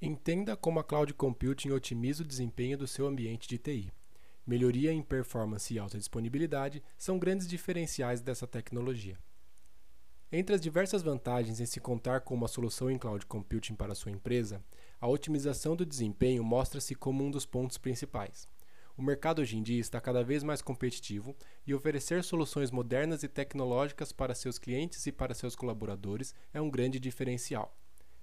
Entenda como a Cloud Computing otimiza o desempenho do seu ambiente de TI. Melhoria em performance e alta disponibilidade são grandes diferenciais dessa tecnologia. Entre as diversas vantagens em se contar com uma solução em cloud computing para sua empresa, a otimização do desempenho mostra-se como um dos pontos principais. O mercado hoje em dia está cada vez mais competitivo e oferecer soluções modernas e tecnológicas para seus clientes e para seus colaboradores é um grande diferencial.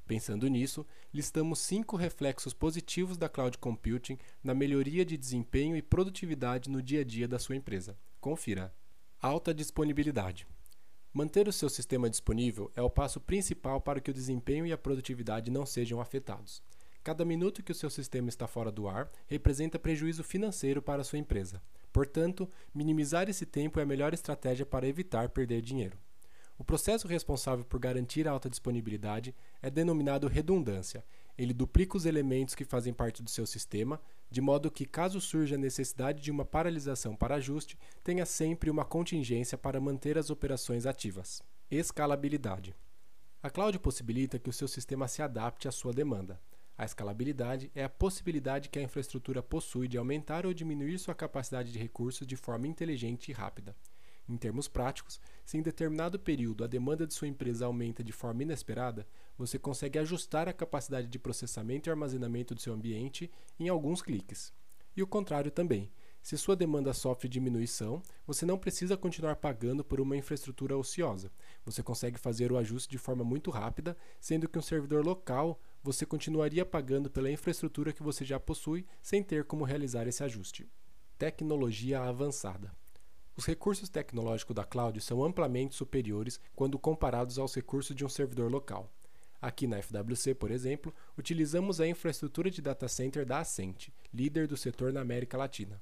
Pensando nisso, listamos cinco reflexos positivos da cloud computing na melhoria de desempenho e produtividade no dia a dia da sua empresa. Confira. Alta disponibilidade. Manter o seu sistema disponível é o passo principal para que o desempenho e a produtividade não sejam afetados. Cada minuto que o seu sistema está fora do ar representa prejuízo financeiro para a sua empresa. Portanto, minimizar esse tempo é a melhor estratégia para evitar perder dinheiro. O processo responsável por garantir a alta disponibilidade é denominado redundância. Ele duplica os elementos que fazem parte do seu sistema, de modo que, caso surja a necessidade de uma paralisação para ajuste, tenha sempre uma contingência para manter as operações ativas. Escalabilidade. A cloud possibilita que o seu sistema se adapte à sua demanda. A escalabilidade é a possibilidade que a infraestrutura possui de aumentar ou diminuir sua capacidade de recursos de forma inteligente e rápida. Em termos práticos, se em determinado período a demanda de sua empresa aumenta de forma inesperada, você consegue ajustar a capacidade de processamento e armazenamento do seu ambiente em alguns cliques. E o contrário também. Se sua demanda sofre diminuição, você não precisa continuar pagando por uma infraestrutura ociosa. Você consegue fazer o ajuste de forma muito rápida, sendo que um servidor local você continuaria pagando pela infraestrutura que você já possui sem ter como realizar esse ajuste. Tecnologia avançada. Os recursos tecnológicos da cloud são amplamente superiores quando comparados aos recursos de um servidor local. Aqui na FWC, por exemplo, utilizamos a infraestrutura de data center da Ascent, líder do setor na América Latina.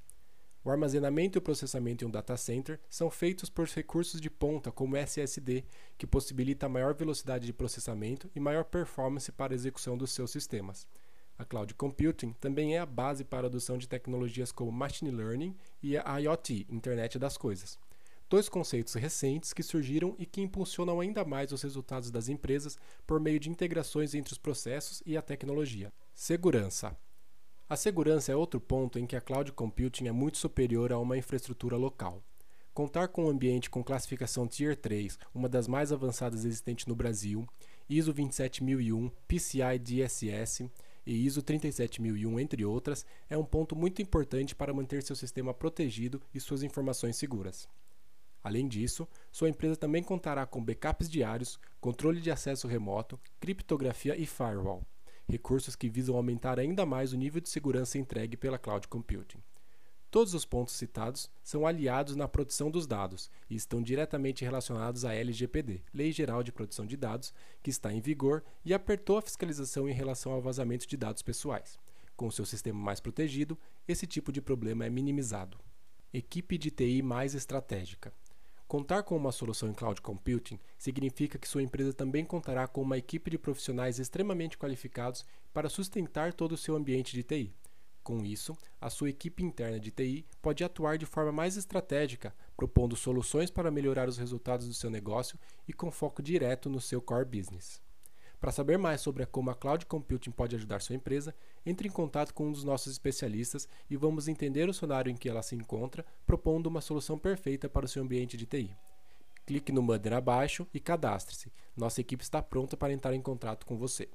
O armazenamento e o processamento em um data center são feitos por recursos de ponta como SSD, que possibilita maior velocidade de processamento e maior performance para a execução dos seus sistemas. A cloud computing também é a base para a adoção de tecnologias como machine learning e a IoT, Internet das Coisas. Dois conceitos recentes que surgiram e que impulsionam ainda mais os resultados das empresas por meio de integrações entre os processos e a tecnologia. Segurança. A segurança é outro ponto em que a cloud computing é muito superior a uma infraestrutura local. Contar com um ambiente com classificação Tier 3, uma das mais avançadas existentes no Brasil, ISO 27001, PCI DSS, e ISO 37001, entre outras, é um ponto muito importante para manter seu sistema protegido e suas informações seguras. Além disso, sua empresa também contará com backups diários, controle de acesso remoto, criptografia e firewall, recursos que visam aumentar ainda mais o nível de segurança entregue pela cloud computing. Todos os pontos citados são aliados na produção dos dados e estão diretamente relacionados à LGPD, Lei Geral de Proteção de Dados, que está em vigor e apertou a fiscalização em relação ao vazamento de dados pessoais. Com o seu sistema mais protegido, esse tipo de problema é minimizado. Equipe de TI mais estratégica. Contar com uma solução em cloud computing significa que sua empresa também contará com uma equipe de profissionais extremamente qualificados para sustentar todo o seu ambiente de TI. Com isso, a sua equipe interna de TI pode atuar de forma mais estratégica, propondo soluções para melhorar os resultados do seu negócio e com foco direto no seu core business. Para saber mais sobre como a cloud computing pode ajudar sua empresa, entre em contato com um dos nossos especialistas e vamos entender o cenário em que ela se encontra, propondo uma solução perfeita para o seu ambiente de TI. Clique no banner abaixo e cadastre-se. Nossa equipe está pronta para entrar em contato com você.